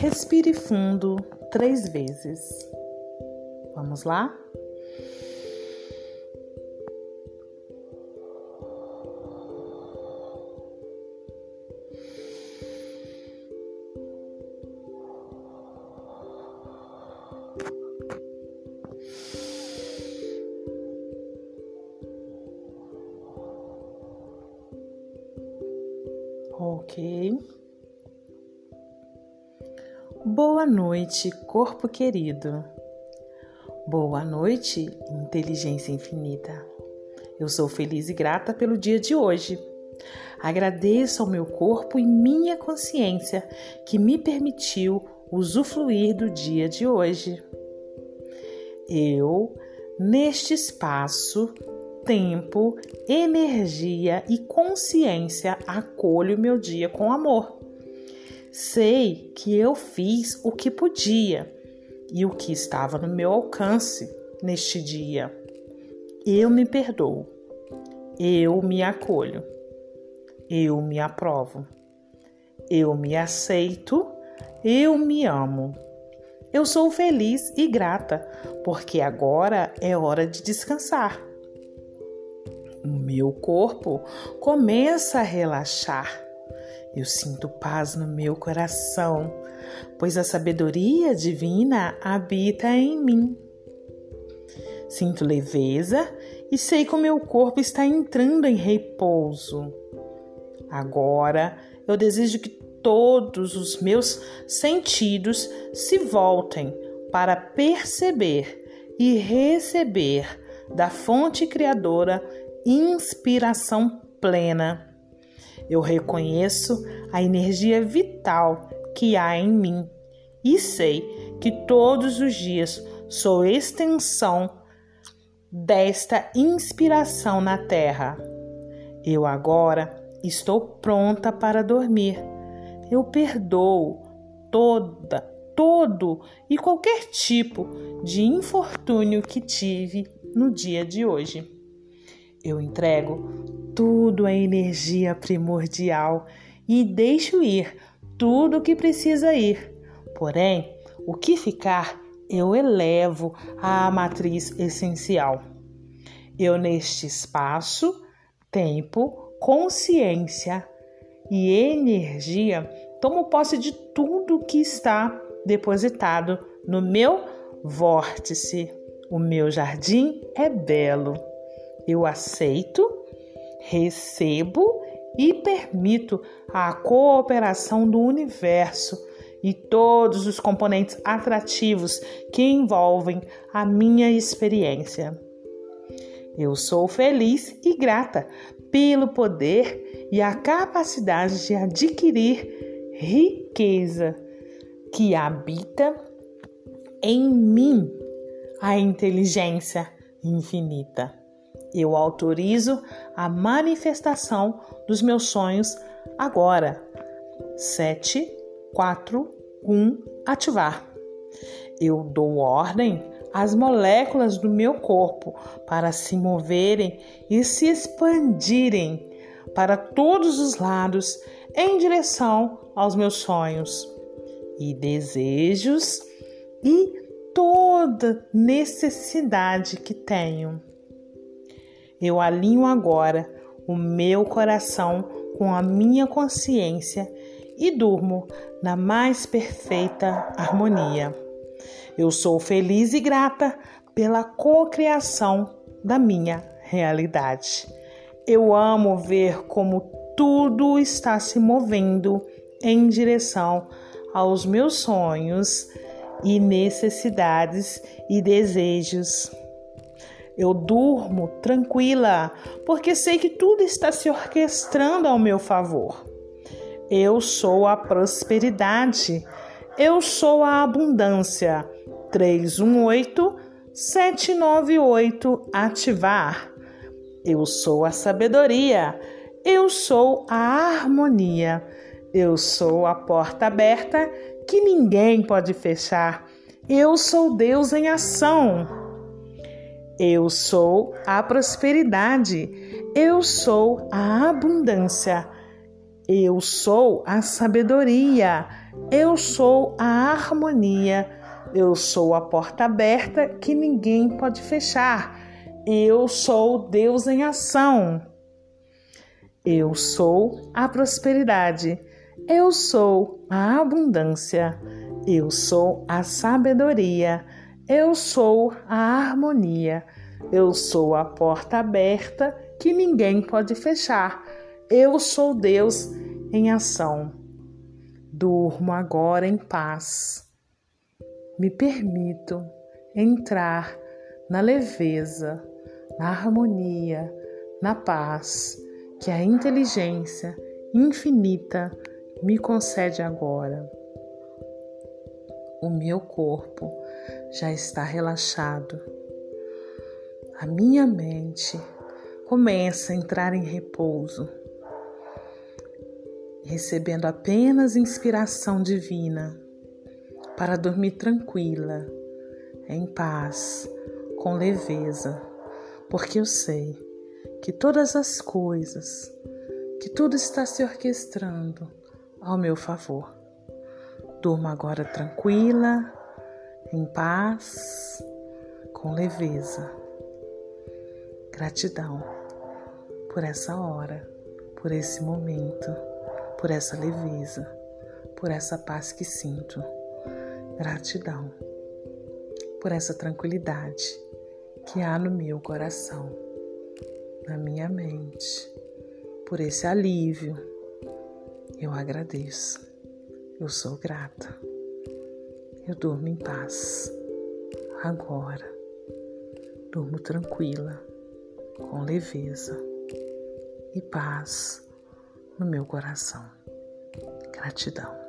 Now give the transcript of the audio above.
Respire fundo três vezes. Vamos lá? Ok. Boa noite, corpo querido. Boa noite, inteligência infinita. Eu sou feliz e grata pelo dia de hoje. Agradeço ao meu corpo e minha consciência que me permitiu usufruir do dia de hoje. Eu, neste espaço, tempo, energia e consciência, acolho meu dia com amor Sei que eu fiz o que podia e o que estava no meu alcance neste dia. Eu me perdoo. Eu me acolho. Eu me aprovo. Eu me aceito. Eu me amo. Eu sou feliz e grata, porque agora é hora de descansar. O meu corpo começa a relaxar eu sinto paz no meu coração, pois a sabedoria divina habita em mim. Sinto leveza e sei que o meu corpo está entrando em repouso. Agora eu desejo que todos os meus sentidos se voltem para perceber e receber da fonte criadora inspiração plena eu reconheço a energia vital que há em mim e sei que todos os dias sou extensão desta inspiração na Terra. Eu agora estou pronta para dormir. Eu perdoo toda, todo e qualquer tipo de infortúnio que tive no dia de hoje. Eu entrego tudo é energia primordial e deixo ir tudo o que precisa ir. Porém, o que ficar eu elevo à matriz essencial. Eu, neste espaço, tempo, consciência e energia, tomo posse de tudo que está depositado no meu vórtice. O meu jardim é belo. Eu aceito recebo e permito a cooperação do universo e todos os componentes atrativos que envolvem a minha experiência. Eu sou feliz e grata pelo poder e a capacidade de adquirir riqueza que habita em mim a inteligência infinita. Eu autorizo a manifestação dos meus sonhos agora. 7, 4, 1, ativar. Eu dou ordem às moléculas do meu corpo para se moverem e se expandirem para todos os lados em direção aos meus sonhos e desejos e toda necessidade que tenho. Eu alinho agora o meu coração com a minha consciência e durmo na mais perfeita harmonia. Eu sou feliz e grata pela cocriação da minha realidade. Eu amo ver como tudo está se movendo em direção aos meus sonhos e necessidades e desejos. Eu durmo tranquila, porque sei que tudo está se orquestrando ao meu favor. Eu sou a prosperidade. Eu sou a abundância. 318 798 ativar. Eu sou a sabedoria. Eu sou a harmonia. Eu sou a porta aberta que ninguém pode fechar. Eu sou Deus em ação. Eu sou a prosperidade. Eu sou a abundância. Eu sou a sabedoria. Eu sou a harmonia. Eu sou a porta aberta que ninguém pode fechar. Eu sou Deus em ação. Eu sou a prosperidade. Eu sou a abundância. Eu sou a sabedoria. Eu sou a harmonia. Eu sou a porta aberta que ninguém pode fechar. Eu sou Deus em ação. Durmo agora em paz. Me permito entrar na leveza, na harmonia, na paz que a inteligência infinita me concede agora. O meu corpo já está relaxado. A minha mente começa a entrar em repouso, recebendo apenas inspiração divina para dormir tranquila, em paz, com leveza, porque eu sei que todas as coisas, que tudo está se orquestrando ao meu favor. Durma agora tranquila, em paz, com leveza. Gratidão por essa hora, por esse momento, por essa leveza, por essa paz que sinto. Gratidão por essa tranquilidade que há no meu coração, na minha mente, por esse alívio. Eu agradeço. Eu sou grata. Eu durmo em paz. Agora. Durmo tranquila, com leveza e paz no meu coração. Gratidão.